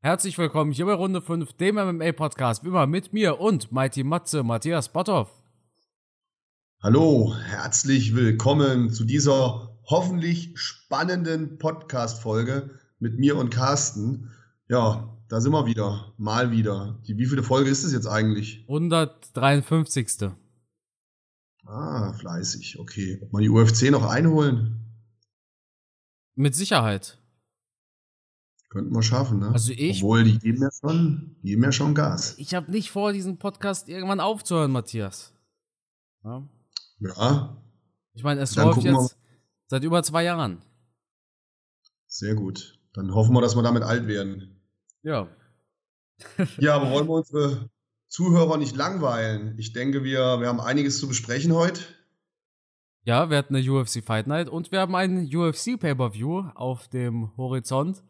Herzlich willkommen hier bei Runde 5, dem MMA-Podcast, wie immer mit mir und Mighty Matze, Matthias Botthoff. Hallo, herzlich willkommen zu dieser hoffentlich spannenden Podcast-Folge mit mir und Carsten. Ja, da sind wir wieder, mal wieder. Die wievielte Folge ist es jetzt eigentlich? 153. Ah, fleißig, okay. Ob man die UFC noch einholen? Mit Sicherheit. Könnten wir schaffen, ne? Also ich. Obwohl, die geben ja schon, geben ja schon Gas. Ich habe nicht vor, diesen Podcast irgendwann aufzuhören, Matthias. Ja. ja. Ich meine, es läuft jetzt seit über zwei Jahren. Sehr gut. Dann hoffen wir, dass wir damit alt werden. Ja. ja, aber wollen wir unsere Zuhörer nicht langweilen? Ich denke, wir, wir haben einiges zu besprechen heute. Ja, wir hatten eine UFC Fight Night und wir haben einen UFC Pay-Per-View auf dem Horizont.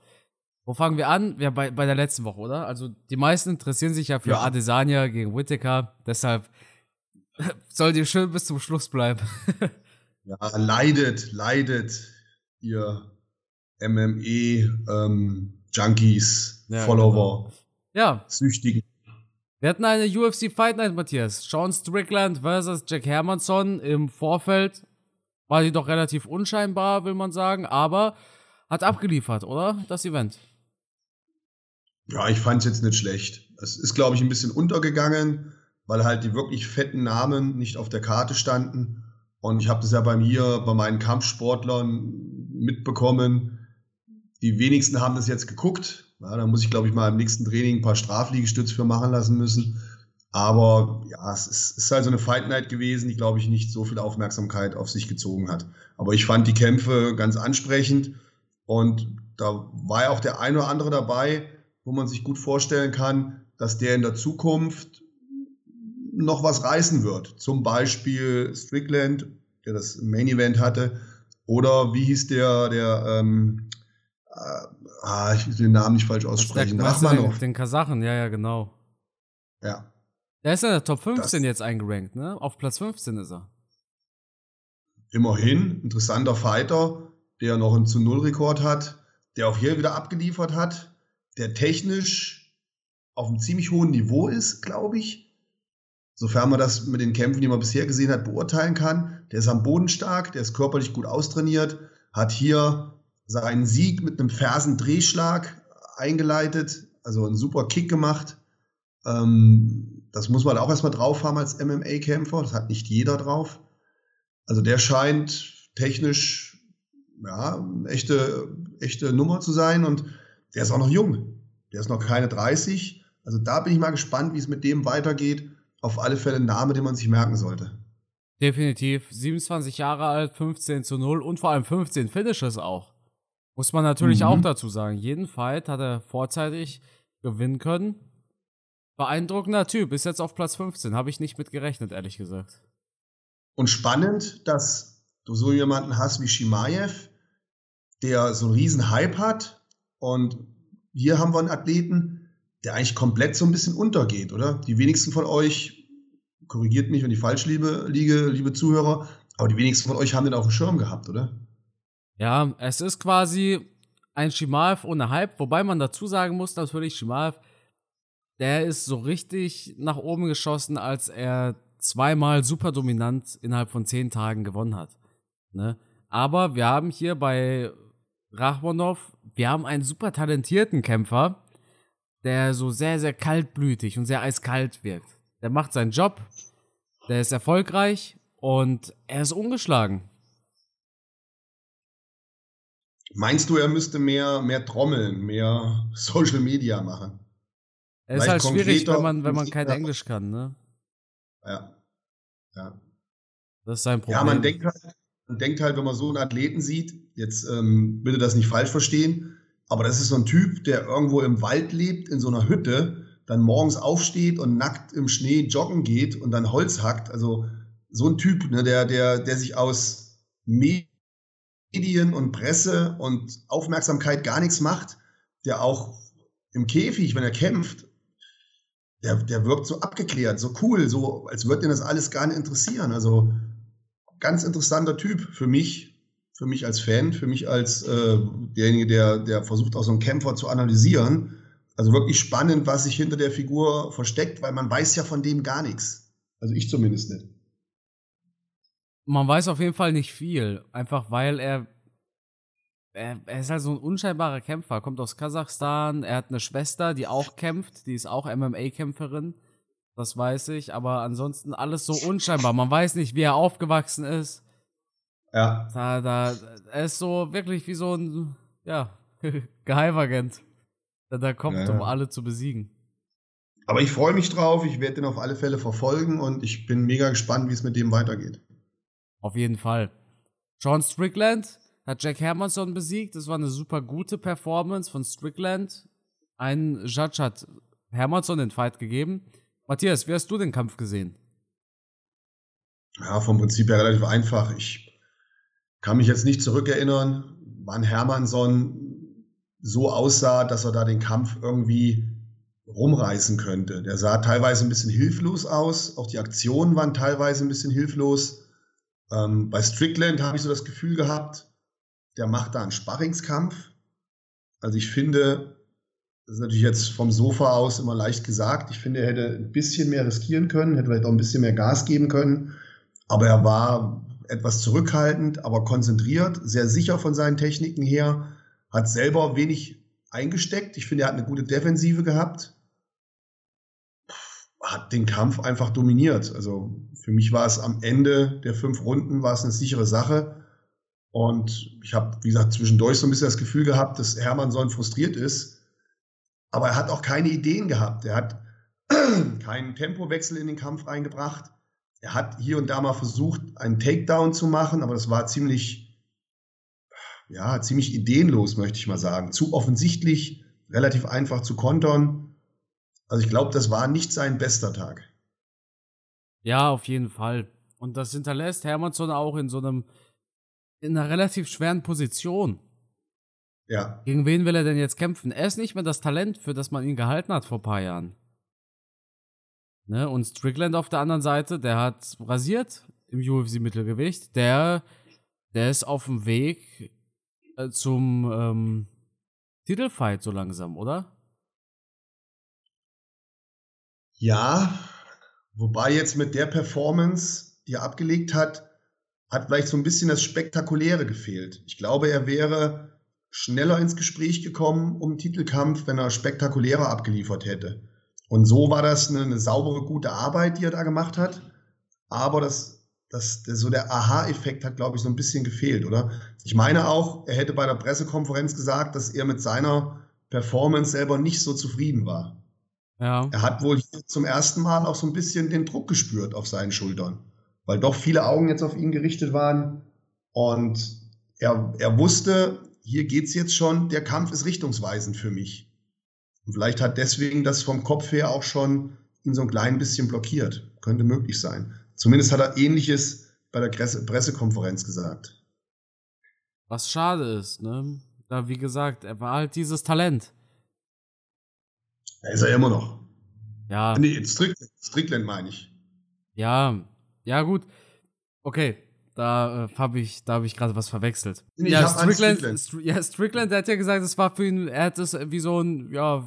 Wo fangen wir an? Ja, bei, bei der letzten Woche, oder? Also die meisten interessieren sich ja für ja. Adesanya gegen Whittaker. Deshalb soll ihr schön bis zum Schluss bleiben. ja, leidet, leidet ihr MME-Junkies, ähm, ja, Follower, genau. ja. Süchtigen. Wir hatten eine UFC Fight Night, Matthias. Sean Strickland versus Jack Hermanson im Vorfeld. War die doch relativ unscheinbar, will man sagen, aber hat abgeliefert, oder? Das Event. Ja, ich fand es jetzt nicht schlecht. Es ist, glaube ich, ein bisschen untergegangen, weil halt die wirklich fetten Namen nicht auf der Karte standen. Und ich habe das ja bei mir, bei meinen Kampfsportlern mitbekommen. Die wenigsten haben das jetzt geguckt. Ja, da muss ich, glaube ich, mal im nächsten Training ein paar Strafliegestütze für machen lassen müssen. Aber ja, es ist, ist halt so eine Fight Night gewesen, die, glaube ich, nicht so viel Aufmerksamkeit auf sich gezogen hat. Aber ich fand die Kämpfe ganz ansprechend. Und da war ja auch der ein oder andere dabei, wo man sich gut vorstellen kann, dass der in der Zukunft noch was reißen wird. Zum Beispiel Strickland, der das Main Event hatte, oder wie hieß der, der, ähm, äh, ah, ich will den Namen nicht falsch aussprechen. Der, den, den Kasachen, ja, ja, genau. Ja. Der ist in der Top 15 das, jetzt eingerankt, ne? Auf Platz 15 ist er. Immerhin, interessanter Fighter, der noch einen zu Null Rekord hat, der auch hier wieder abgeliefert hat der technisch auf einem ziemlich hohen Niveau ist, glaube ich. Sofern man das mit den Kämpfen, die man bisher gesehen hat, beurteilen kann. Der ist am Boden stark, der ist körperlich gut austrainiert, hat hier seinen Sieg mit einem Fersendrehschlag eingeleitet, also einen super Kick gemacht. Ähm, das muss man auch erstmal drauf haben als MMA-Kämpfer. Das hat nicht jeder drauf. Also der scheint technisch ja, eine echte, echte Nummer zu sein und der ist auch noch jung. Der ist noch keine 30. Also da bin ich mal gespannt, wie es mit dem weitergeht. Auf alle Fälle ein Name, den man sich merken sollte. Definitiv. 27 Jahre alt, 15 zu 0 und vor allem 15 Finishes auch. Muss man natürlich mhm. auch dazu sagen. Jeden Fight hat er vorzeitig gewinnen können. Beeindruckender Typ, ist jetzt auf Platz 15. Habe ich nicht mit gerechnet, ehrlich gesagt. Und spannend, dass du so jemanden hast wie Shimaev, der so einen riesen Hype hat, und hier haben wir einen Athleten, der eigentlich komplett so ein bisschen untergeht, oder? Die wenigsten von euch, korrigiert mich, wenn ich falsch liebe, liege, liebe Zuhörer, aber die wenigsten von euch haben den auf dem Schirm gehabt, oder? Ja, es ist quasi ein Shimaev ohne Hype, wobei man dazu sagen muss, natürlich, Shimaev, der ist so richtig nach oben geschossen, als er zweimal super dominant innerhalb von zehn Tagen gewonnen hat. Ne? Aber wir haben hier bei Rachmanov, wir haben einen super talentierten Kämpfer, der so sehr, sehr kaltblütig und sehr eiskalt wirkt. Der macht seinen Job, der ist erfolgreich und er ist ungeschlagen. Meinst du, er müsste mehr, mehr trommeln, mehr Social Media machen? Es ist halt schwierig, wenn man, wenn man kein Englisch kann, ne? Ja. Ja. Das ist sein Problem. Ja, man denkt halt, man denkt halt, wenn man so einen Athleten sieht, jetzt ähm, bitte das nicht falsch verstehen, aber das ist so ein Typ, der irgendwo im Wald lebt, in so einer Hütte, dann morgens aufsteht und nackt im Schnee joggen geht und dann Holz hackt. Also so ein Typ, ne, der, der, der sich aus Medien und Presse und Aufmerksamkeit gar nichts macht, der auch im Käfig, wenn er kämpft, der, der wirkt so abgeklärt, so cool, so als würde ihn das alles gar nicht interessieren. Also ganz interessanter Typ für mich, für mich als Fan, für mich als äh, derjenige, der, der versucht, auch so einen Kämpfer zu analysieren. Also wirklich spannend, was sich hinter der Figur versteckt, weil man weiß ja von dem gar nichts. Also ich zumindest nicht. Man weiß auf jeden Fall nicht viel, einfach weil er er, ist halt so ein unscheinbarer Kämpfer, kommt aus Kasachstan, er hat eine Schwester, die auch kämpft, die ist auch MMA-Kämpferin, das weiß ich, aber ansonsten alles so unscheinbar. Man weiß nicht, wie er aufgewachsen ist. Ja. Da, da, er ist so wirklich wie so ein, ja, Geheimagent, der da kommt, ja. um alle zu besiegen. Aber ich freue mich drauf, ich werde den auf alle Fälle verfolgen und ich bin mega gespannt, wie es mit dem weitergeht. Auf jeden Fall. John Strickland hat Jack Hermanson besiegt. Das war eine super gute Performance von Strickland. Ein Judge hat Hermanson den Fight gegeben. Matthias, wie hast du den Kampf gesehen? Ja, vom Prinzip her relativ einfach. Ich kann mich jetzt nicht zurückerinnern, wann Hermanson so aussah, dass er da den Kampf irgendwie rumreißen könnte. Der sah teilweise ein bisschen hilflos aus. Auch die Aktionen waren teilweise ein bisschen hilflos. Ähm, bei Strickland habe ich so das Gefühl gehabt, der macht da einen Sparringskampf. Also ich finde, das ist natürlich jetzt vom Sofa aus immer leicht gesagt, ich finde, er hätte ein bisschen mehr riskieren können, hätte vielleicht auch ein bisschen mehr Gas geben können. Aber er war etwas zurückhaltend, aber konzentriert, sehr sicher von seinen Techniken her, hat selber wenig eingesteckt. Ich finde, er hat eine gute Defensive gehabt hat den Kampf einfach dominiert. Also für mich war es am Ende der fünf Runden war es eine sichere Sache. Und ich habe, wie gesagt, zwischendurch so ein bisschen das Gefühl gehabt, dass Hermannsson frustriert ist. Aber er hat auch keine Ideen gehabt. Er hat keinen Tempowechsel in den Kampf reingebracht. Er hat hier und da mal versucht, einen Takedown zu machen, aber das war ziemlich, ja, ziemlich ideenlos, möchte ich mal sagen. Zu offensichtlich, relativ einfach zu kontern. Also ich glaube, das war nicht sein bester Tag. Ja, auf jeden Fall. Und das hinterlässt Hermannsson auch in so einem, in einer relativ schweren Position. Ja. Gegen wen will er denn jetzt kämpfen? Er ist nicht mehr das Talent, für das man ihn gehalten hat vor ein paar Jahren. Ne? Und Strickland auf der anderen Seite, der hat rasiert im UFC-Mittelgewicht. Der, der ist auf dem Weg äh, zum ähm, Titelfight so langsam, oder? Ja, wobei jetzt mit der Performance, die er abgelegt hat, hat vielleicht so ein bisschen das Spektakuläre gefehlt. Ich glaube, er wäre schneller ins Gespräch gekommen um Titelkampf, wenn er spektakulärer abgeliefert hätte. Und so war das eine, eine saubere, gute Arbeit, die er da gemacht hat. Aber das, das, das so der Aha-Effekt hat, glaube ich, so ein bisschen gefehlt, oder? Ich meine auch, er hätte bei der Pressekonferenz gesagt, dass er mit seiner Performance selber nicht so zufrieden war. Ja. Er hat wohl zum ersten Mal auch so ein bisschen den Druck gespürt auf seinen Schultern, weil doch viele Augen jetzt auf ihn gerichtet waren. Und er, er wusste, hier geht's jetzt schon, der Kampf ist richtungsweisend für mich. Und vielleicht hat deswegen das vom Kopf her auch schon ihn so ein klein bisschen blockiert. Könnte möglich sein. Zumindest hat er ähnliches bei der Pressekonferenz gesagt. Was schade ist, ne? Da, wie gesagt, er war halt dieses Talent. Da ist er immer noch. Ja. Nee, Strickland, Strickland meine ich. Ja, ja, gut. Okay, da äh, habe ich, hab ich gerade was verwechselt. Nee, ja, Strickland, Strickland. Str ja, Strickland, der hat ja gesagt, es war für ihn, er hat es wie so ein, ja,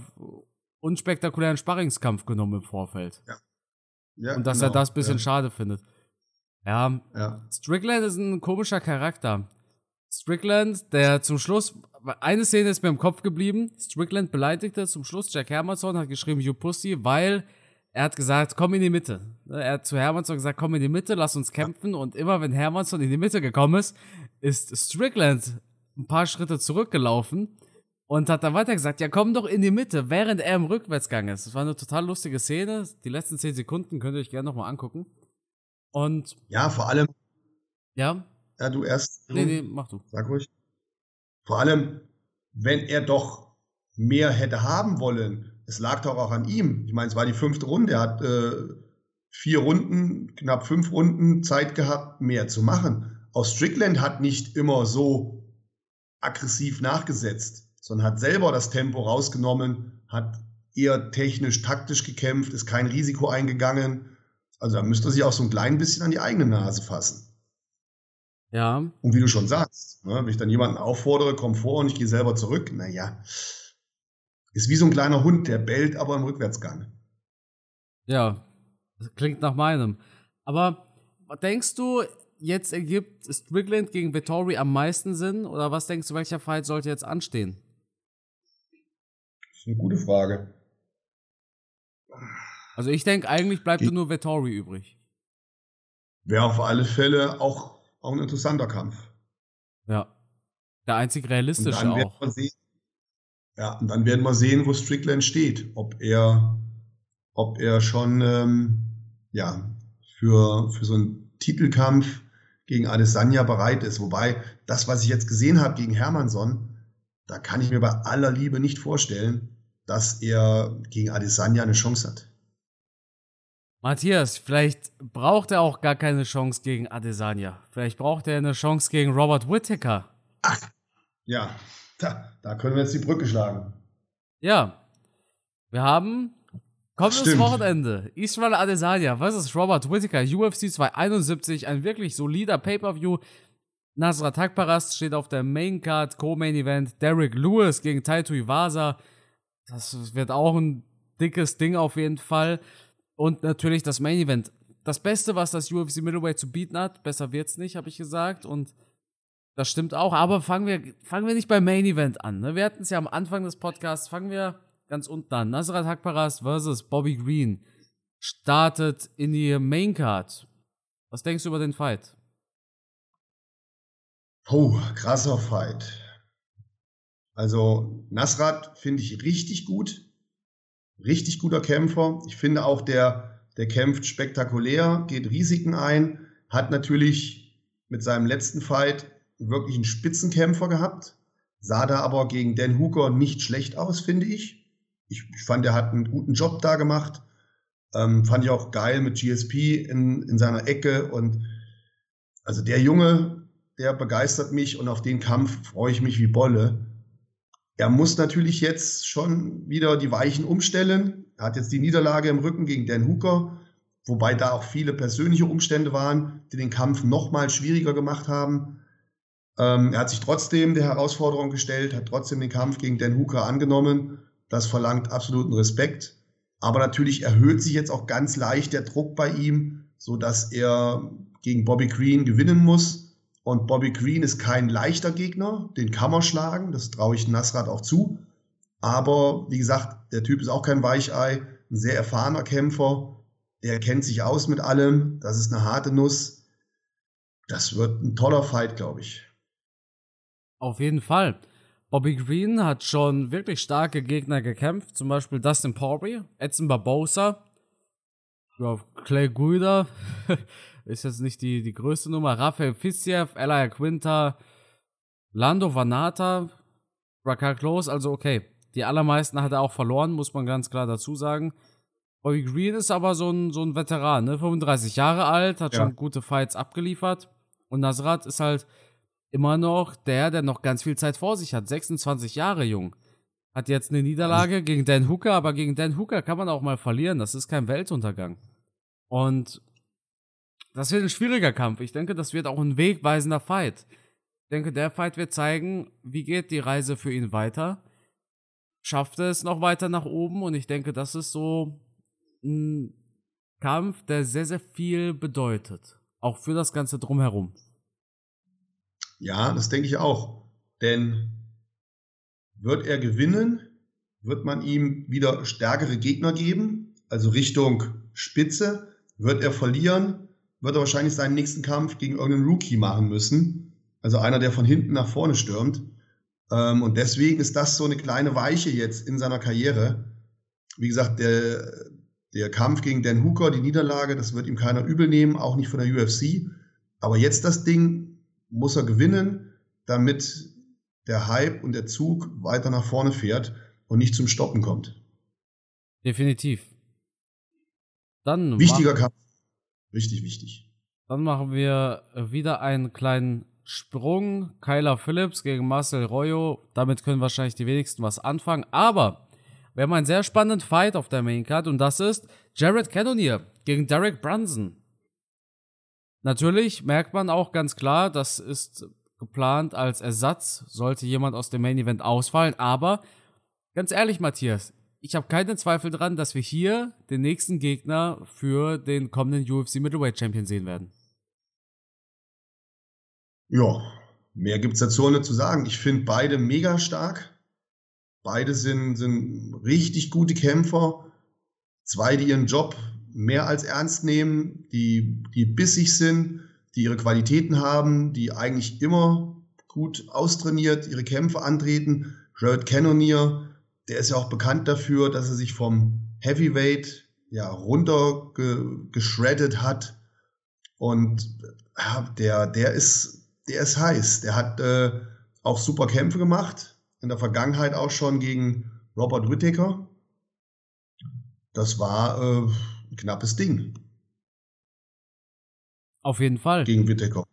unspektakulären Sparringskampf genommen im Vorfeld. Ja. ja Und dass genau. er das ein bisschen ja. schade findet. Ja, ja, Strickland ist ein komischer Charakter. Strickland, der zum Schluss, eine Szene ist mir im Kopf geblieben. Strickland beleidigte zum Schluss Jack Hermanson, hat geschrieben, you pussy, weil er hat gesagt, komm in die Mitte. Er hat zu Hermanson gesagt, komm in die Mitte, lass uns kämpfen. Und immer wenn Hermanson in die Mitte gekommen ist, ist Strickland ein paar Schritte zurückgelaufen und hat dann weiter gesagt, ja komm doch in die Mitte, während er im Rückwärtsgang ist. Das war eine total lustige Szene. Die letzten zehn Sekunden könnt ihr euch gerne nochmal angucken. Und. Ja, vor allem. Ja. Ja, du erst. Nee, nee, mach du. Sag ruhig. Vor allem, wenn er doch mehr hätte haben wollen, es lag doch auch an ihm. Ich meine, es war die fünfte Runde. Er hat äh, vier Runden, knapp fünf Runden Zeit gehabt, mehr zu machen. Auch Strickland hat nicht immer so aggressiv nachgesetzt, sondern hat selber das Tempo rausgenommen, hat eher technisch, taktisch gekämpft, ist kein Risiko eingegangen. Also da müsste er sich auch so ein klein bisschen an die eigene Nase fassen. Ja. Und wie du schon sagst, ne, wenn ich dann jemanden auffordere, komm vor und ich gehe selber zurück, naja. Ist wie so ein kleiner Hund, der bellt, aber im Rückwärtsgang. Ja, das klingt nach meinem. Aber denkst du, jetzt ergibt Strickland gegen Vittori am meisten Sinn? Oder was denkst du, welcher Fight sollte jetzt anstehen? Das ist eine gute Frage. Also ich denke, eigentlich bleibt nur Vittori übrig. Wäre auf alle Fälle auch, auch ein interessanter Kampf. Ja. Der einzig realistische auch. Ja, und dann werden wir sehen, wo Strickland steht. Ob er, ob er schon ähm, ja, für, für so einen Titelkampf gegen Adesanya bereit ist. Wobei, das, was ich jetzt gesehen habe gegen Hermansson, da kann ich mir bei aller Liebe nicht vorstellen, dass er gegen Adesanya eine Chance hat. Matthias, vielleicht braucht er auch gar keine Chance gegen Adesanya. Vielleicht braucht er eine Chance gegen Robert Whittaker. Ach, ja, da, da können wir jetzt die Brücke schlagen. Ja, wir haben kommendes Wochenende. Israel Adesanya versus Robert Whittaker, UFC 271, ein wirklich solider Pay-Per-View. Nasrat Takparast steht auf der Main Card, Co-Main Event. Derek Lewis gegen Taito Iwasa. Das wird auch ein dickes Ding auf jeden Fall. Und natürlich das Main Event. Das Beste, was das UFC Middleweight zu bieten hat, besser wird's nicht, habe ich gesagt. Und das stimmt auch. Aber fangen wir, fangen wir nicht beim Main Event an. Ne? Wir hatten es ja am Anfang des Podcasts. Fangen wir ganz unten an. Nasrat Hakparas versus Bobby Green startet in die Main Card. Was denkst du über den Fight? Oh, krasser Fight. Also Nasrat finde ich richtig gut richtig guter Kämpfer. Ich finde auch, der, der kämpft spektakulär, geht Risiken ein, hat natürlich mit seinem letzten Fight wirklich einen Spitzenkämpfer gehabt, sah da aber gegen Dan Hooker nicht schlecht aus, finde ich. Ich, ich fand, er hat einen guten Job da gemacht. Ähm, fand ich auch geil mit GSP in, in seiner Ecke und also der Junge, der begeistert mich und auf den Kampf freue ich mich wie Bolle. Er muss natürlich jetzt schon wieder die Weichen umstellen. Er hat jetzt die Niederlage im Rücken gegen Dan Hooker, wobei da auch viele persönliche Umstände waren, die den Kampf noch mal schwieriger gemacht haben. Ähm, er hat sich trotzdem der Herausforderung gestellt, hat trotzdem den Kampf gegen Dan Hooker angenommen. Das verlangt absoluten Respekt. Aber natürlich erhöht sich jetzt auch ganz leicht der Druck bei ihm, so dass er gegen Bobby Green gewinnen muss. Und Bobby Green ist kein leichter Gegner, den kann man schlagen, das traue ich Nasrat auch zu. Aber wie gesagt, der Typ ist auch kein Weichei, ein sehr erfahrener Kämpfer, der kennt sich aus mit allem, das ist eine harte Nuss. Das wird ein toller Fight, glaube ich. Auf jeden Fall. Bobby Green hat schon wirklich starke Gegner gekämpft, zum Beispiel Dustin Poirier, Edson Barbosa, ja, Clay Guida, ist jetzt nicht die, die größte Nummer. Rafael Fiziev, Elia Quinta, Lando Vanata, Raka Close, also okay. Die allermeisten hat er auch verloren, muss man ganz klar dazu sagen. Bobby Green ist aber so ein, so ein Veteran, ne? 35 Jahre alt, hat ja. schon gute Fights abgeliefert. Und Nasrat ist halt immer noch der, der noch ganz viel Zeit vor sich hat. 26 Jahre jung. Hat jetzt eine Niederlage gegen Dan Hooker, aber gegen Dan Hooker kann man auch mal verlieren. Das ist kein Weltuntergang. Und das wird ein schwieriger Kampf. Ich denke, das wird auch ein wegweisender Fight. Ich denke, der Fight wird zeigen, wie geht die Reise für ihn weiter. Schafft er es noch weiter nach oben? Und ich denke, das ist so ein Kampf, der sehr, sehr viel bedeutet. Auch für das Ganze drumherum. Ja, das denke ich auch. Denn wird er gewinnen, wird man ihm wieder stärkere Gegner geben, also Richtung Spitze. Wird er verlieren, wird er wahrscheinlich seinen nächsten Kampf gegen irgendeinen Rookie machen müssen. Also einer, der von hinten nach vorne stürmt. Ähm, und deswegen ist das so eine kleine Weiche jetzt in seiner Karriere. Wie gesagt, der, der Kampf gegen Dan Hooker, die Niederlage, das wird ihm keiner übel nehmen, auch nicht von der UFC. Aber jetzt das Ding muss er gewinnen, damit der Hype und der Zug weiter nach vorne fährt und nicht zum Stoppen kommt. Definitiv. Dann Wichtiger Kampf. Richtig wichtig. Dann machen wir wieder einen kleinen Sprung. Kyler Phillips gegen Marcel Royo. Damit können wahrscheinlich die wenigsten was anfangen. Aber wir haben einen sehr spannenden Fight auf der Maincard und das ist Jared Cannonier gegen Derek Brunson. Natürlich merkt man auch ganz klar, das ist geplant als Ersatz, sollte jemand aus dem Main Event ausfallen, aber ganz ehrlich, Matthias, ich habe keine Zweifel dran, dass wir hier den nächsten Gegner für den kommenden UFC Middleweight Champion sehen werden. Ja, mehr gibt es dazu nicht zu sagen. Ich finde beide mega stark. Beide sind, sind richtig gute Kämpfer. Zwei, die ihren Job mehr als ernst nehmen, die, die bissig sind, die ihre Qualitäten haben, die eigentlich immer gut austrainiert ihre Kämpfe antreten. Jared Cannonier, der ist ja auch bekannt dafür, dass er sich vom Heavyweight ja runter hat. Und ja, der, der ist, der ist heiß. Der hat äh, auch super Kämpfe gemacht. In der Vergangenheit auch schon gegen Robert Whittaker. Das war äh, ein knappes Ding. Auf jeden Fall. Gegen Whittaker.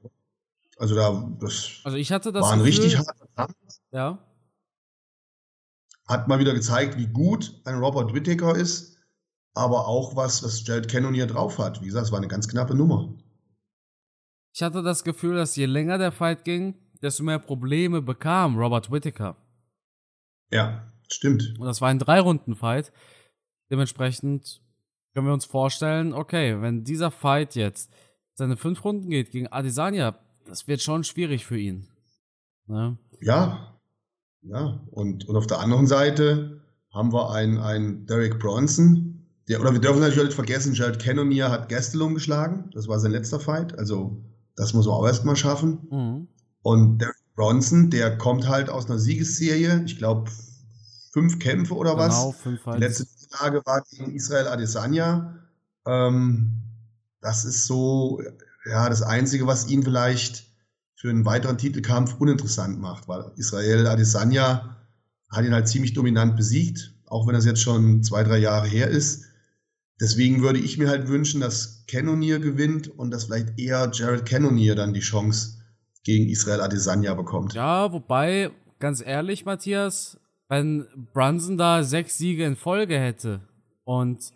Also da, das also ich hatte das war ein Gefühl, richtig harter Kampf. Ja. Hat mal wieder gezeigt, wie gut ein Robert Whittaker ist, aber auch was, was Jared Cannonier drauf hat. Wie gesagt, es war eine ganz knappe Nummer. Ich hatte das Gefühl, dass je länger der Fight ging, desto mehr Probleme bekam Robert Whittaker. Ja, stimmt. Und das war ein Drei-Runden-Fight. Dementsprechend können wir uns vorstellen, okay, wenn dieser Fight jetzt seine fünf Runden geht gegen Adesanya, das wird schon schwierig für ihn. Ne? Ja, ja. Und, und auf der anderen Seite haben wir einen, einen Derek Bronson, der, oder wir dürfen natürlich nicht vergessen, Jared Cannonier hat Gastelum geschlagen. Das war sein letzter Fight. Also, das muss man auch erstmal schaffen. Mhm. Und Derek Bronson, der kommt halt aus einer Siegesserie. Ich glaube, fünf Kämpfe oder genau, was. Fünf Die letzte Tage war gegen Israel Adesanya. Ähm, das ist so, ja, das Einzige, was ihn vielleicht für einen weiteren Titelkampf uninteressant macht, weil Israel Adesanya hat ihn halt ziemlich dominant besiegt, auch wenn das jetzt schon zwei, drei Jahre her ist. Deswegen würde ich mir halt wünschen, dass Cannonier gewinnt und dass vielleicht eher Jared Cannonier dann die Chance gegen Israel Adesanya bekommt. Ja, wobei, ganz ehrlich, Matthias, wenn Brunson da sechs Siege in Folge hätte und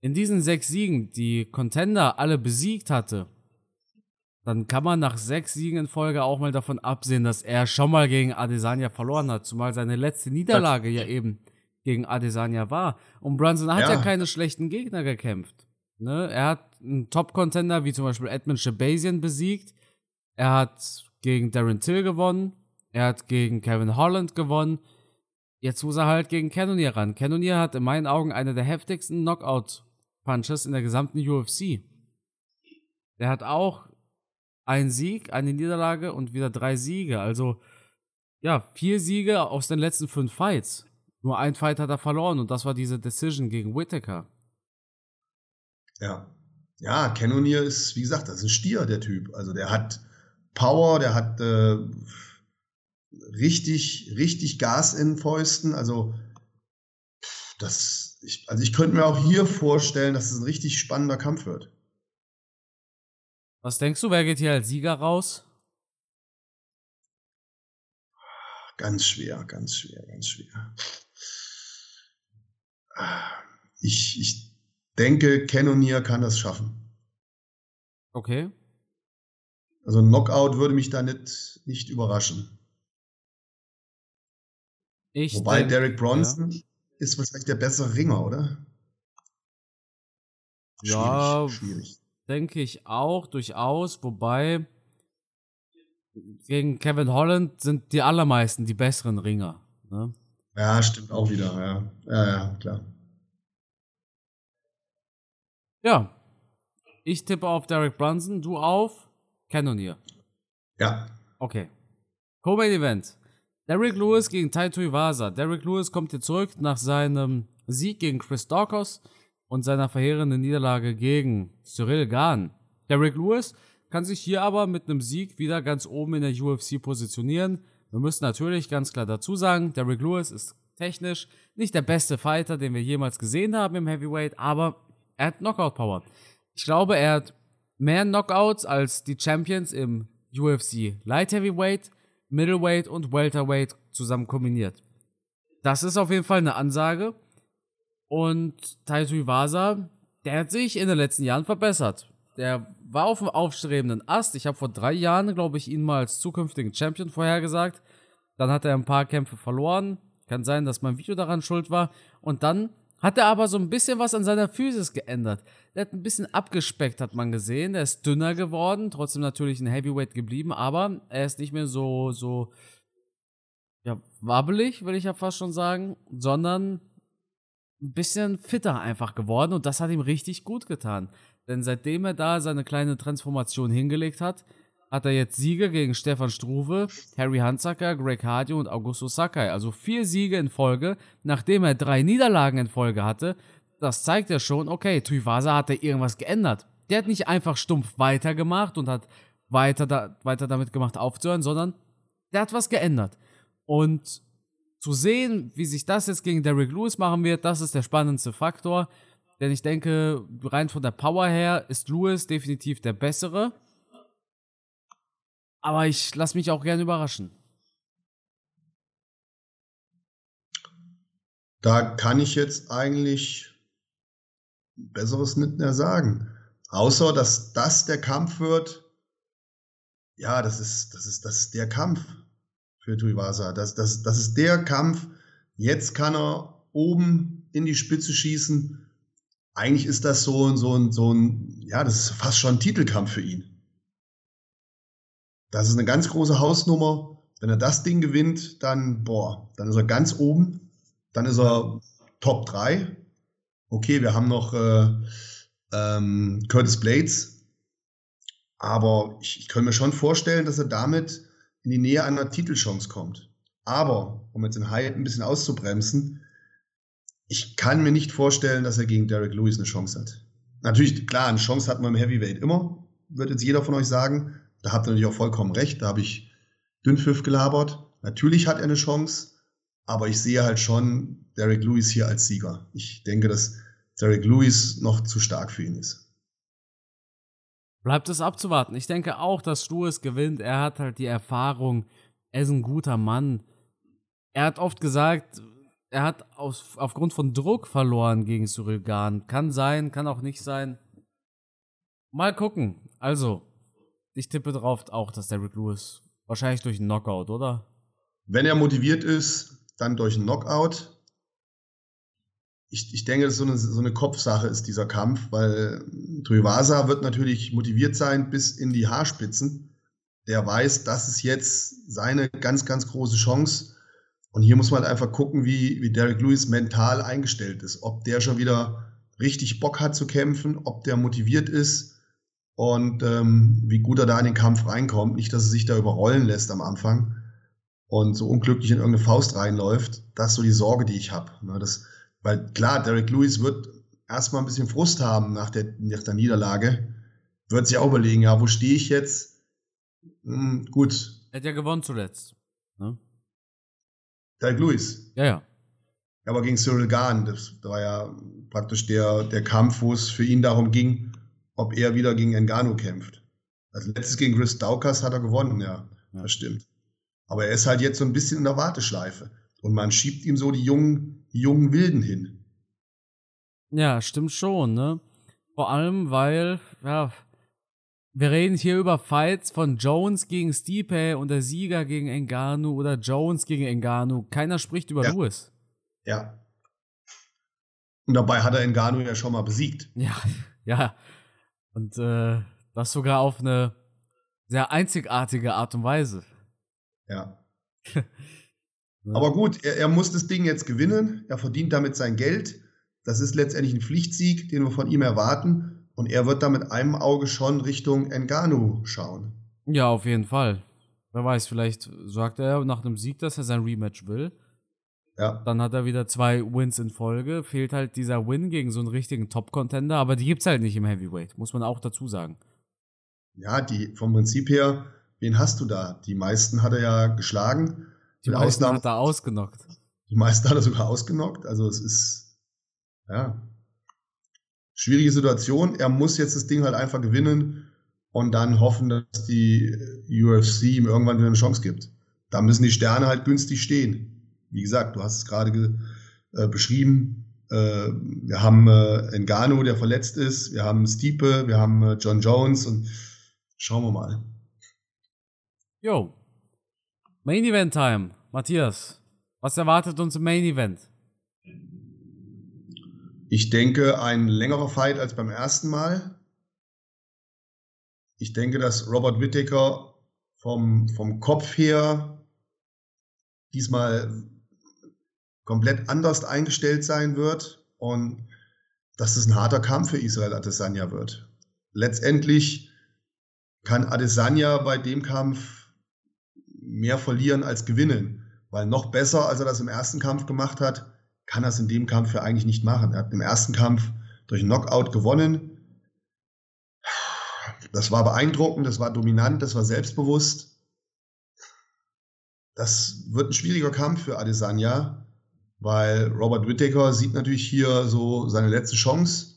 in diesen sechs Siegen die Contender alle besiegt hatte, dann kann man nach sechs Siegen in Folge auch mal davon absehen, dass er schon mal gegen Adesanya verloren hat, zumal seine letzte Niederlage ja eben gegen Adesanya war. Und Brunson hat ja, ja keine schlechten Gegner gekämpft. Ne? Er hat einen Top-Contender wie zum Beispiel Edmund Shabazian besiegt. Er hat gegen Darren Till gewonnen. Er hat gegen Kevin Holland gewonnen. Jetzt muss er halt gegen Cannonier ran. Cannonier hat in meinen Augen eine der heftigsten Knockout Punches in der gesamten UFC. Der hat auch einen Sieg, eine Niederlage und wieder drei Siege. Also, ja, vier Siege aus den letzten fünf Fights. Nur ein Fight hat er verloren und das war diese Decision gegen Whittaker. Ja. Ja, Cannonier ist, wie gesagt, das ist ein Stier, der Typ. Also der hat Power, der hat äh, richtig, richtig Gas in Fäusten. Also das ich, also ich könnte mir auch hier vorstellen, dass es ein richtig spannender Kampf wird. Was denkst du, wer geht hier als Sieger raus? Ganz schwer, ganz schwer, ganz schwer. Ich, ich denke, Cannonier kann das schaffen. Okay. Also ein Knockout würde mich da nicht, nicht überraschen. Ich Wobei denk, Derek Bronson ja ist wahrscheinlich der bessere Ringer, oder? Schwierig, ja, schwierig. denke ich auch, durchaus. Wobei gegen Kevin Holland sind die allermeisten die besseren Ringer. Ne? Ja, stimmt auch wieder. Ja, ja, ja klar. Ja, ich tippe auf Derek Brunson, du auf Cannonier. Ja. Okay. Co-Main Event. Derek Lewis gegen Taito Iwasa. Derek Lewis kommt hier zurück nach seinem Sieg gegen Chris Dawkins und seiner verheerenden Niederlage gegen Cyril Gahn. Derek Lewis kann sich hier aber mit einem Sieg wieder ganz oben in der UFC positionieren. Wir müssen natürlich ganz klar dazu sagen, Derek Lewis ist technisch nicht der beste Fighter, den wir jemals gesehen haben im Heavyweight, aber er hat Knockout Power. Ich glaube, er hat mehr Knockouts als die Champions im UFC Light Heavyweight Middleweight und Welterweight zusammen kombiniert. Das ist auf jeden Fall eine Ansage. Und Taito Iwasa, der hat sich in den letzten Jahren verbessert. Der war auf dem aufstrebenden Ast. Ich habe vor drei Jahren, glaube ich, ihn mal als zukünftigen Champion vorhergesagt. Dann hat er ein paar Kämpfe verloren. Kann sein, dass mein Video daran schuld war. Und dann hat er aber so ein bisschen was an seiner Physis geändert. Der hat ein bisschen abgespeckt, hat man gesehen. Der ist dünner geworden, trotzdem natürlich ein Heavyweight geblieben, aber er ist nicht mehr so, so, ja, wabbelig, will ich ja fast schon sagen, sondern ein bisschen fitter einfach geworden und das hat ihm richtig gut getan. Denn seitdem er da seine kleine Transformation hingelegt hat, hat er jetzt Siege gegen Stefan Struve, Harry Hansacker, Greg Hardy und Augusto Sakai. Also vier Siege in Folge, nachdem er drei Niederlagen in Folge hatte. Das zeigt ja schon, okay, Tuivasa hat da irgendwas geändert. Der hat nicht einfach stumpf weitergemacht und hat weiter, da, weiter damit gemacht aufzuhören, sondern der hat was geändert. Und zu sehen, wie sich das jetzt gegen Derrick Lewis machen wird, das ist der spannendste Faktor. Denn ich denke, rein von der Power her ist Lewis definitiv der bessere. Aber ich lasse mich auch gerne überraschen. Da kann ich jetzt eigentlich Besseres nicht mehr sagen. Außer, dass das der Kampf wird. Ja, das ist, das ist, das ist der Kampf für Tuivasa. Das, das, das ist der Kampf. Jetzt kann er oben in die Spitze schießen. Eigentlich ist das so, so, so ein, ja, das ist fast schon ein Titelkampf für ihn. Das ist eine ganz große Hausnummer. Wenn er das Ding gewinnt, dann, boah, dann ist er ganz oben. Dann ist er Top 3. Okay, wir haben noch äh, ähm, Curtis Blades. Aber ich, ich könnte mir schon vorstellen, dass er damit in die Nähe einer Titelchance kommt. Aber, um jetzt den Hype ein bisschen auszubremsen, ich kann mir nicht vorstellen, dass er gegen Derek Lewis eine Chance hat. Natürlich, klar, eine Chance hat man im Heavyweight immer, wird jetzt jeder von euch sagen. Da habt ihr natürlich auch vollkommen recht. Da habe ich Dünnpfiff gelabert. Natürlich hat er eine Chance, aber ich sehe halt schon Derek Lewis hier als Sieger. Ich denke, dass Derek Lewis noch zu stark für ihn ist. Bleibt es abzuwarten. Ich denke auch, dass Lewis gewinnt. Er hat halt die Erfahrung. Er ist ein guter Mann. Er hat oft gesagt, er hat auf, aufgrund von Druck verloren gegen Cyril Gahn. Kann sein, kann auch nicht sein. Mal gucken. Also, ich tippe drauf auch, dass Derrick Lewis wahrscheinlich durch einen Knockout, oder? Wenn er motiviert ist, dann durch einen Knockout. Ich, ich denke, dass so eine, so eine Kopfsache ist dieser Kampf, weil Tuivasa wird natürlich motiviert sein bis in die Haarspitzen. Der weiß, das ist jetzt seine ganz, ganz große Chance. Und hier muss man halt einfach gucken, wie, wie Derek Lewis mental eingestellt ist. Ob der schon wieder richtig Bock hat zu kämpfen, ob der motiviert ist und ähm, wie gut er da in den Kampf reinkommt. Nicht, dass er sich da überrollen lässt am Anfang und so unglücklich in irgendeine Faust reinläuft. Das ist so die Sorge, die ich habe. Ne, weil klar, Derek Lewis wird erstmal ein bisschen Frust haben nach der, nach der Niederlage. Wird sich auch überlegen, ja, wo stehe ich jetzt? Hm, gut. Er hat ja gewonnen zuletzt. Ne? Derek Lewis. Ja, ja. Aber gegen Cyril Gahn, das war ja praktisch der, der Kampf, wo es für ihn darum ging, ob er wieder gegen Engano kämpft. Also letztes gegen Chris Daukas hat er gewonnen, ja, ja, das stimmt. Aber er ist halt jetzt so ein bisschen in der Warteschleife. Und man schiebt ihm so die jungen, die jungen Wilden hin. Ja, stimmt schon, ne? Vor allem, weil, ja, wir reden hier über Fights von Jones gegen Stipe und der Sieger gegen Engano oder Jones gegen Engano. Keiner spricht über ja. Lewis. Ja. Und dabei hat er Engano ja schon mal besiegt. Ja, ja. Und äh, das sogar auf eine sehr einzigartige Art und Weise. Ja. Aber gut, er, er, muss das Ding jetzt gewinnen. Er verdient damit sein Geld. Das ist letztendlich ein Pflichtsieg, den wir von ihm erwarten. Und er wird da mit einem Auge schon Richtung Engano schauen. Ja, auf jeden Fall. Wer weiß, vielleicht sagt er nach einem Sieg, dass er sein Rematch will. Ja. Dann hat er wieder zwei Wins in Folge. Fehlt halt dieser Win gegen so einen richtigen Top-Contender, aber die gibt's halt nicht im Heavyweight, muss man auch dazu sagen. Ja, die vom Prinzip her, wen hast du da? Die meisten hat er ja geschlagen. Die meisten Ausnahme, hat er ausgenockt. Die meisten hat er sogar ausgenockt. Also es ist, ja, schwierige Situation. Er muss jetzt das Ding halt einfach gewinnen und dann hoffen, dass die UFC ihm irgendwann wieder eine Chance gibt. Da müssen die Sterne halt günstig stehen wie gesagt, du hast es gerade äh, beschrieben. Äh, wir haben äh, Engano, der verletzt ist. Wir haben Stiepe, wir haben äh, John Jones und schauen wir mal. Jo. Main Event Time. Matthias, Was erwartet uns im Main Event? Ich denke, ein längerer Fight als beim ersten Mal. Ich denke, dass Robert Whittaker vom, vom Kopf her diesmal komplett anders eingestellt sein wird und dass es ein harter Kampf für Israel Adesanya wird. Letztendlich kann Adesanya bei dem Kampf mehr verlieren als gewinnen, weil noch besser, als er das im ersten Kampf gemacht hat, kann er es in dem Kampf ja eigentlich nicht machen. Er hat im ersten Kampf durch Knockout gewonnen. Das war beeindruckend, das war dominant, das war selbstbewusst. Das wird ein schwieriger Kampf für Adesanya, weil Robert Whittaker sieht natürlich hier so seine letzte Chance,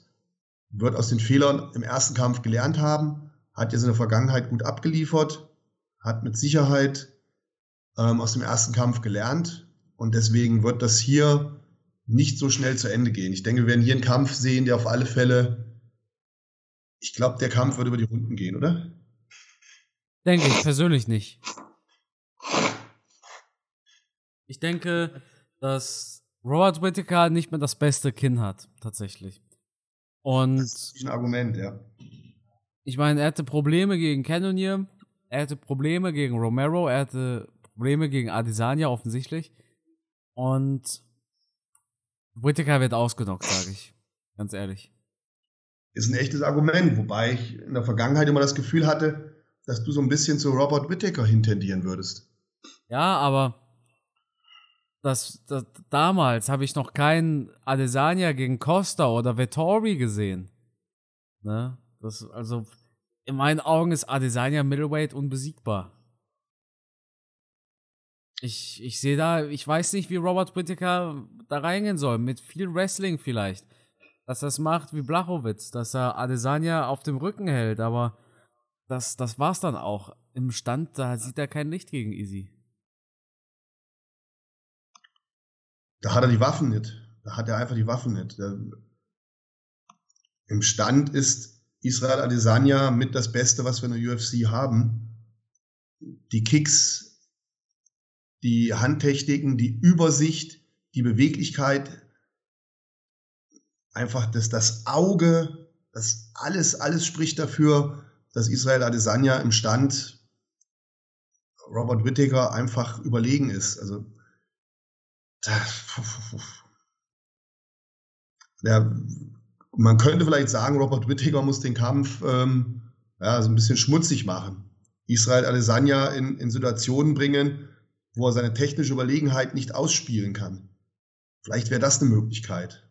wird aus den Fehlern im ersten Kampf gelernt haben, hat jetzt in der Vergangenheit gut abgeliefert, hat mit Sicherheit ähm, aus dem ersten Kampf gelernt und deswegen wird das hier nicht so schnell zu Ende gehen. Ich denke, wir werden hier einen Kampf sehen, der auf alle Fälle, ich glaube, der Kampf wird über die Runden gehen, oder? Denke ich persönlich nicht. Ich denke, dass Robert Whittaker nicht mehr das beste Kinn hat, tatsächlich. Und. Das ist ein Argument, ja. Ich meine, er hatte Probleme gegen Cannonier, er hatte Probleme gegen Romero, er hatte Probleme gegen Adesanya offensichtlich. Und Whittaker wird ausgenockt, sage ich. Ganz ehrlich. Ist ein echtes Argument, wobei ich in der Vergangenheit immer das Gefühl hatte, dass du so ein bisschen zu Robert Whittaker hintendieren würdest. Ja, aber das, das damals habe ich noch keinen Adesanya gegen Costa oder Vettori gesehen. Ne? Das, also, in meinen Augen ist Adesanya Middleweight unbesiegbar. Ich, ich sehe da, ich weiß nicht, wie Robert Whittaker da reingehen soll. Mit viel Wrestling vielleicht. Dass er es macht wie Blachowitz, dass er Adesanya auf dem Rücken hält, aber das, das war's dann auch. Im Stand, da sieht er kein Licht gegen Easy. Da hat er die Waffen nicht. Da hat er einfach die Waffen nicht. Der, Im Stand ist Israel Adesanya mit das Beste, was wir in der UFC haben. Die Kicks die Handtechniken, die Übersicht, die Beweglichkeit, einfach das, das Auge, das alles, alles spricht dafür, dass Israel Adesanya im Stand Robert Whittaker einfach überlegen ist. Also der, man könnte vielleicht sagen, Robert Whittaker muss den Kampf ähm, ja, so ein bisschen schmutzig machen. Israel Adesanya in, in Situationen bringen, wo er seine technische Überlegenheit nicht ausspielen kann. Vielleicht wäre das eine Möglichkeit.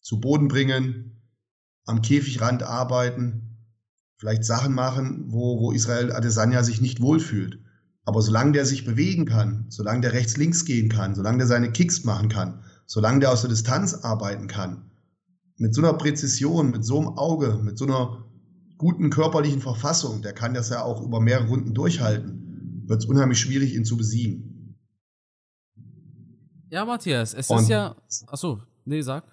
Zu Boden bringen, am Käfigrand arbeiten, vielleicht Sachen machen, wo, wo Israel Adesanya sich nicht wohlfühlt. Aber solange der sich bewegen kann, solange der rechts-links gehen kann, solange der seine Kicks machen kann, solange der aus der Distanz arbeiten kann, mit so einer Präzision, mit so einem Auge, mit so einer guten körperlichen Verfassung, der kann das ja auch über mehrere Runden durchhalten, wird es unheimlich schwierig, ihn zu besiegen. Ja, Matthias, es und ist ja. Achso, nee, sag.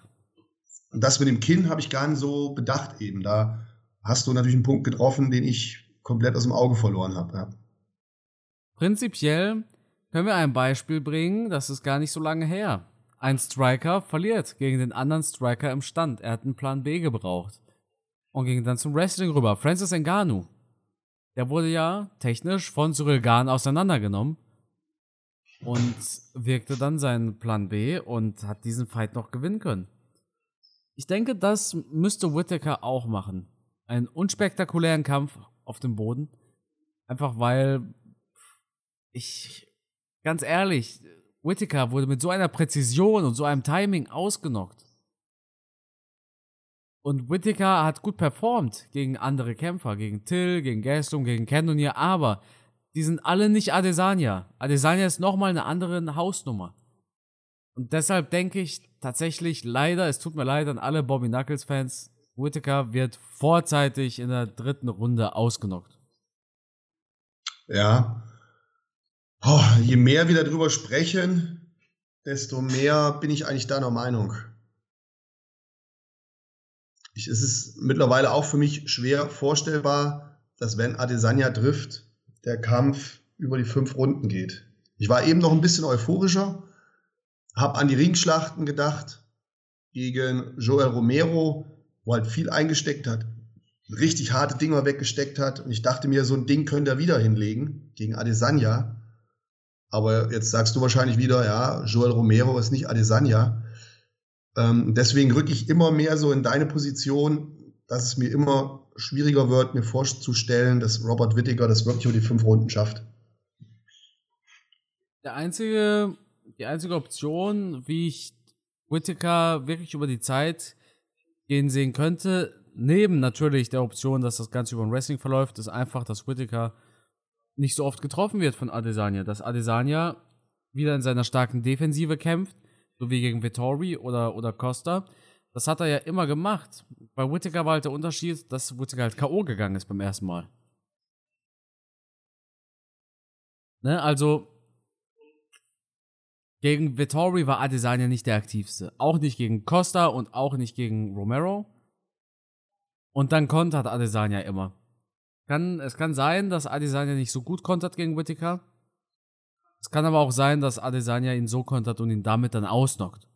Und das mit dem Kinn habe ich gar nicht so bedacht eben. Da hast du natürlich einen Punkt getroffen, den ich komplett aus dem Auge verloren habe. Ja. Prinzipiell können wir ein Beispiel bringen, das ist gar nicht so lange her. Ein Striker verliert gegen den anderen Striker im Stand. Er hat einen Plan B gebraucht und ging dann zum Wrestling rüber. Francis Ngannou. Der wurde ja technisch von Cyril Gahn auseinandergenommen und wirkte dann seinen Plan B und hat diesen Fight noch gewinnen können. Ich denke, das müsste Whittaker auch machen. Einen unspektakulären Kampf auf dem Boden. Einfach weil ich, ganz ehrlich, Whittaker wurde mit so einer Präzision und so einem Timing ausgenockt. Und Whittaker hat gut performt gegen andere Kämpfer, gegen Till, gegen Gaston, gegen Cannonier, aber die sind alle nicht Adesanya. Adesanya ist nochmal eine andere Hausnummer. Und deshalb denke ich tatsächlich leider, es tut mir leid an alle Bobby Knuckles Fans, Whittaker wird vorzeitig in der dritten Runde ausgenockt. Ja. Oh, je mehr wir darüber sprechen, desto mehr bin ich eigentlich deiner Meinung. Ich, es ist mittlerweile auch für mich schwer vorstellbar, dass wenn Adesanya trifft, der Kampf über die fünf Runden geht. Ich war eben noch ein bisschen euphorischer, Hab an die Ringschlachten gedacht gegen Joel Romero, wo halt viel eingesteckt hat, richtig harte Dinger weggesteckt hat. Und ich dachte mir, so ein Ding könnte er wieder hinlegen gegen Adesanya. Aber jetzt sagst du wahrscheinlich wieder, ja, Joel Romero ist nicht Adesanya. Ähm, deswegen rücke ich immer mehr so in deine Position, dass es mir immer schwieriger wird, mir vorzustellen, dass Robert Whittaker das wirklich über die fünf Runden schafft. Der einzige, die einzige Option, wie ich Whittaker wirklich über die Zeit gehen sehen könnte, neben natürlich der Option, dass das Ganze über ein Wrestling verläuft, ist einfach, dass Whittaker nicht so oft getroffen wird von Adesanya. Dass Adesanya wieder in seiner starken Defensive kämpft, so wie gegen Vittori oder, oder Costa. Das hat er ja immer gemacht. Bei Whittaker war halt der Unterschied, dass Whittaker halt K.O. gegangen ist beim ersten Mal. Ne, also gegen Vittori war Adesanya nicht der aktivste. Auch nicht gegen Costa und auch nicht gegen Romero. Und dann kontert Adesanya immer. Kann, es kann sein, dass Adesanya nicht so gut kontert gegen Whittaker. Es kann aber auch sein, dass Adesanya ihn so kontert und ihn damit dann ausnockt.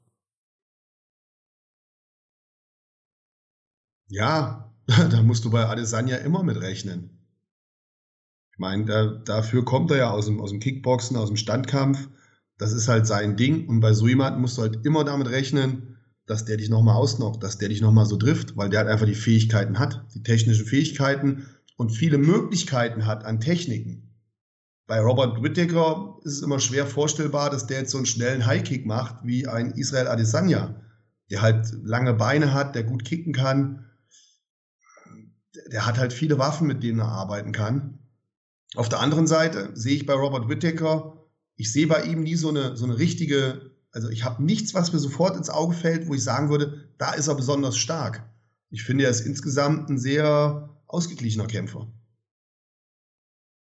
Ja, da musst du bei Adesanya immer mit rechnen. Ich meine, da, dafür kommt er ja aus dem, aus dem Kickboxen, aus dem Standkampf. Das ist halt sein Ding. Und bei so jemandem musst du halt immer damit rechnen, dass der dich nochmal ausnockt, dass der dich nochmal so trifft, weil der halt einfach die Fähigkeiten hat, die technischen Fähigkeiten und viele Möglichkeiten hat an Techniken. Bei Robert Whittaker ist es immer schwer vorstellbar, dass der jetzt so einen schnellen Highkick macht wie ein Israel Adesanya, der halt lange Beine hat, der gut kicken kann. Der hat halt viele Waffen, mit denen er arbeiten kann. Auf der anderen Seite sehe ich bei Robert Whittaker, ich sehe bei ihm nie so eine, so eine richtige, also ich habe nichts, was mir sofort ins Auge fällt, wo ich sagen würde, da ist er besonders stark. Ich finde, er ist insgesamt ein sehr ausgeglichener Kämpfer.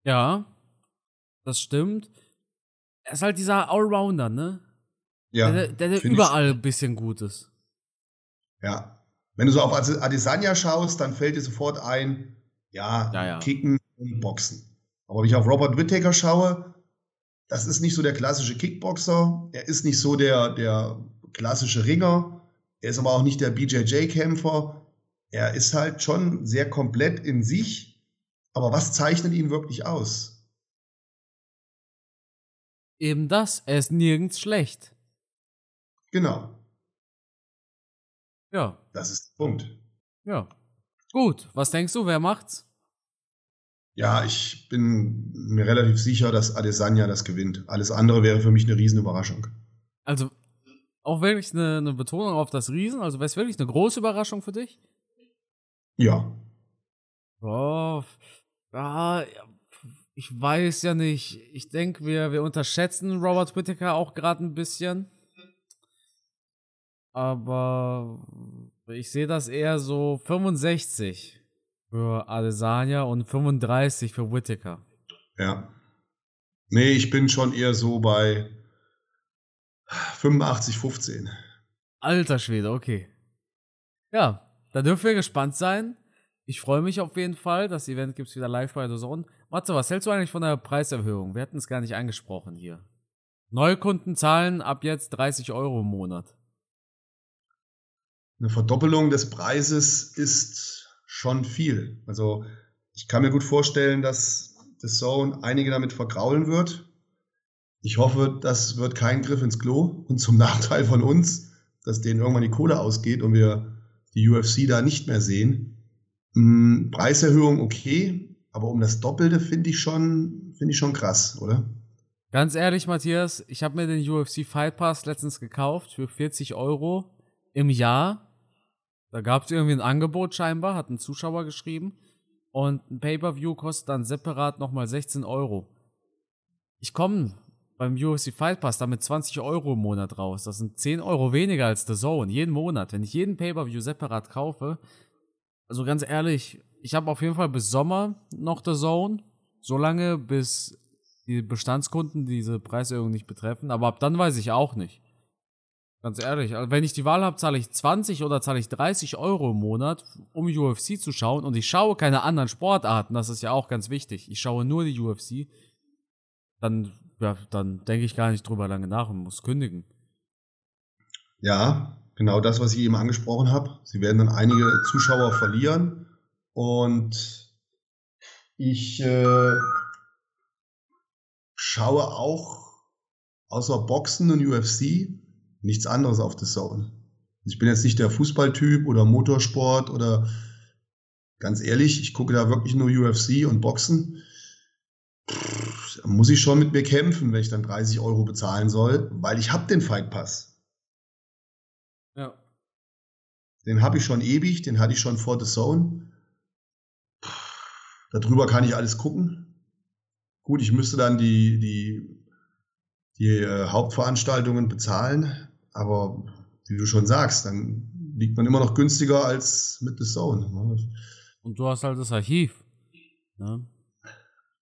Ja, das stimmt. Er ist halt dieser Allrounder, ne? Ja. Der, der, der überall ein bisschen gut ist. Ja. Wenn du so auf Adesanya schaust, dann fällt dir sofort ein, ja, ja, ja. Kicken und Boxen. Aber wenn ich auf Robert Whittaker schaue, das ist nicht so der klassische Kickboxer. Er ist nicht so der, der klassische Ringer. Er ist aber auch nicht der BJJ-Kämpfer er ist halt schon sehr komplett in sich, aber was zeichnet ihn wirklich aus? Eben das, er ist nirgends schlecht. Genau. Ja. Das ist der Punkt. Ja. Gut, was denkst du, wer macht's? Ja, ich bin mir relativ sicher, dass Adesanya das gewinnt. Alles andere wäre für mich eine Riesenüberraschung. Also, auch wirklich eine, eine Betonung auf das Riesen? Also wäre es wirklich eine große Überraschung für dich? Ja. Oh, ah, ich weiß ja nicht. Ich denke, wir, wir unterschätzen Robert Whittaker auch gerade ein bisschen. Aber ich sehe das eher so 65 für Adesanya und 35 für Whittaker. Ja. Nee, ich bin schon eher so bei 85, 15. Alter Schwede, okay. Ja, da dürfen wir gespannt sein. Ich freue mich auf jeden Fall. Das Event gibt es wieder live bei der Zone. Matze, was hältst du eigentlich von der Preiserhöhung? Wir hatten es gar nicht angesprochen hier. Neukunden zahlen ab jetzt 30 Euro im Monat. Eine Verdoppelung des Preises ist schon viel. Also ich kann mir gut vorstellen, dass das Zone einige damit vergraulen wird. Ich hoffe, das wird kein Griff ins Klo und zum Nachteil von uns, dass denen irgendwann die Kohle ausgeht und wir die UFC da nicht mehr sehen. Hm, Preiserhöhung okay, aber um das Doppelte finde ich schon, finde ich schon krass, oder? Ganz ehrlich, Matthias, ich habe mir den UFC Fight Pass letztens gekauft für 40 Euro im Jahr. Da gab es irgendwie ein Angebot scheinbar, hat ein Zuschauer geschrieben. Und ein Pay-Per-View kostet dann separat nochmal 16 Euro. Ich komme beim UFC Fight Pass damit 20 Euro im Monat raus. Das sind 10 Euro weniger als The Zone, jeden Monat. Wenn ich jeden Pay-Per-View separat kaufe, also ganz ehrlich, ich habe auf jeden Fall bis Sommer noch The Zone. So lange, bis die Bestandskunden diese Preiserhöhung nicht betreffen. Aber ab dann weiß ich auch nicht. Ganz ehrlich, also wenn ich die Wahl habe, zahle ich 20 oder zahle ich 30 Euro im Monat, um UFC zu schauen. Und ich schaue keine anderen Sportarten. Das ist ja auch ganz wichtig. Ich schaue nur die UFC. Dann ja, dann denke ich gar nicht drüber lange nach und muss kündigen. Ja, genau das, was ich eben angesprochen habe. Sie werden dann einige Zuschauer verlieren und ich äh, schaue auch außer Boxen und UFC nichts anderes auf The Zone. Ich bin jetzt nicht der Fußballtyp oder Motorsport oder ganz ehrlich, ich gucke da wirklich nur UFC und Boxen. Pff, muss ich schon mit mir kämpfen, wenn ich dann 30 Euro bezahlen soll, weil ich habe den Fight Pass. Ja. Den habe ich schon ewig, den hatte ich schon vor The Zone. Darüber kann ich alles gucken. Gut, ich müsste dann die, die, die äh, Hauptveranstaltungen bezahlen, aber wie du schon sagst, dann liegt man immer noch günstiger als mit The Zone. Ne? Und du hast halt das Archiv. Ne?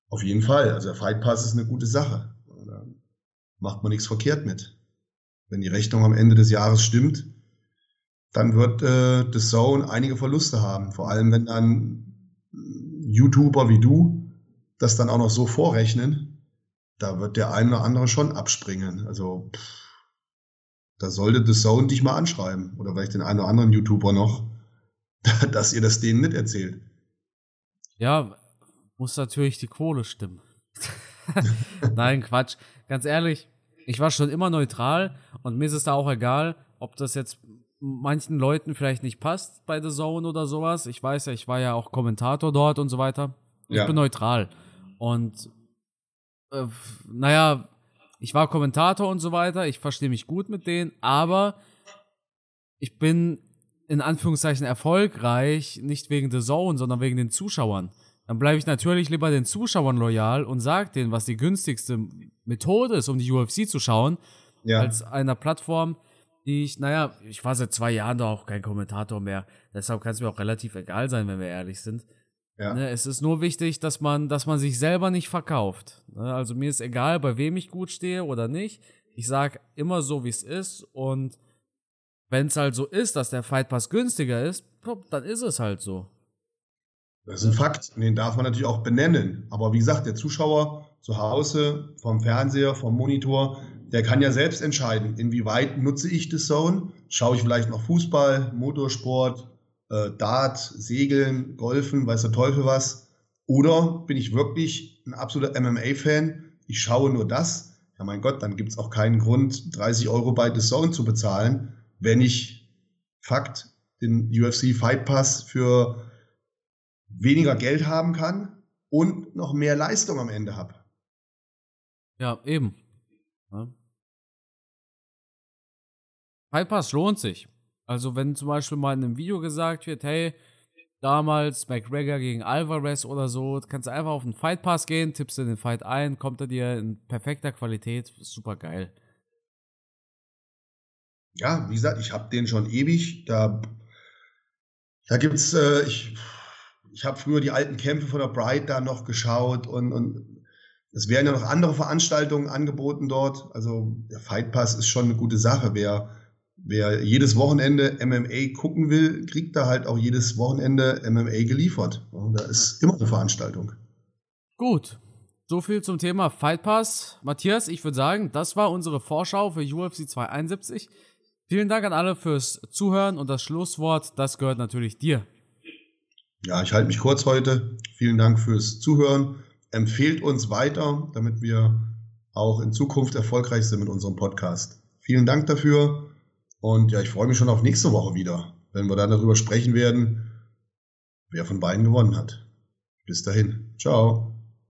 Auf jeden Fall. Also der Fight Pass ist eine gute Sache. Da macht man nichts verkehrt mit. Wenn die Rechnung am Ende des Jahres stimmt, dann wird äh, The Zone einige Verluste haben. Vor allem, wenn dann YouTuber wie du das dann auch noch so vorrechnen, da wird der eine oder andere schon abspringen. Also pff, da sollte The Zone dich mal anschreiben oder vielleicht den einen oder anderen YouTuber noch, dass ihr das denen nicht erzählt. Ja, muss natürlich die Kohle stimmen. Nein, Quatsch. Ganz ehrlich, ich war schon immer neutral und mir ist es da auch egal, ob das jetzt manchen Leuten vielleicht nicht passt bei The Zone oder sowas. Ich weiß ja, ich war ja auch Kommentator dort und so weiter. Ich ja. bin neutral. Und äh, naja, ich war Kommentator und so weiter, ich verstehe mich gut mit denen, aber ich bin in Anführungszeichen erfolgreich, nicht wegen The Zone, sondern wegen den Zuschauern. Dann bleibe ich natürlich lieber den Zuschauern loyal und sage denen, was die günstigste Methode ist, um die UFC zu schauen, ja. als einer Plattform, die ich, naja, ich war seit zwei Jahren da auch kein Kommentator mehr. Deshalb kann es mir auch relativ egal sein, wenn wir ehrlich sind. Ja. Ne, es ist nur wichtig, dass man, dass man sich selber nicht verkauft. Ne, also mir ist egal, bei wem ich gut stehe oder nicht. Ich sage immer so, wie es ist. Und wenn es halt so ist, dass der Fight Pass günstiger ist, dann ist es halt so. Das ist ein Fakt, den darf man natürlich auch benennen. Aber wie gesagt, der Zuschauer zu Hause, vom Fernseher, vom Monitor, der kann ja selbst entscheiden, inwieweit nutze ich das Zone. Schaue ich vielleicht noch Fußball, Motorsport, äh, Dart, Segeln, Golfen, weiß der Teufel was. Oder bin ich wirklich ein absoluter MMA-Fan? Ich schaue nur das. Ja, mein Gott, dann gibt es auch keinen Grund, 30 Euro bei The Zone zu bezahlen, wenn ich Fakt den UFC Fight Pass für weniger Geld haben kann und noch mehr Leistung am Ende habe. Ja, eben. Ja. Fight Pass lohnt sich. Also wenn zum Beispiel mal in einem Video gesagt wird, hey, damals McGregor gegen Alvarez oder so, kannst du einfach auf den Fight Pass gehen, tippst in den Fight ein, kommt er dir in perfekter Qualität, super geil. Ja, wie gesagt, ich habe den schon ewig. Da, da gibt's, äh, ich, ich habe früher die alten Kämpfe von der Bright da noch geschaut und, und es werden ja noch andere Veranstaltungen angeboten dort. Also der Fight Pass ist schon eine gute Sache. Wer wer jedes Wochenende MMA gucken will, kriegt da halt auch jedes Wochenende MMA geliefert. Und da ist immer eine Veranstaltung. Gut. So viel zum Thema Fight Pass. Matthias, ich würde sagen, das war unsere Vorschau für UFC 271. Vielen Dank an alle fürs Zuhören und das Schlusswort, das gehört natürlich dir. Ja, ich halte mich kurz heute. Vielen Dank fürs Zuhören. Empfehlt uns weiter, damit wir auch in Zukunft erfolgreich sind mit unserem Podcast. Vielen Dank dafür. Und ja, ich freue mich schon auf nächste Woche wieder, wenn wir dann darüber sprechen werden, wer von beiden gewonnen hat. Bis dahin. Ciao.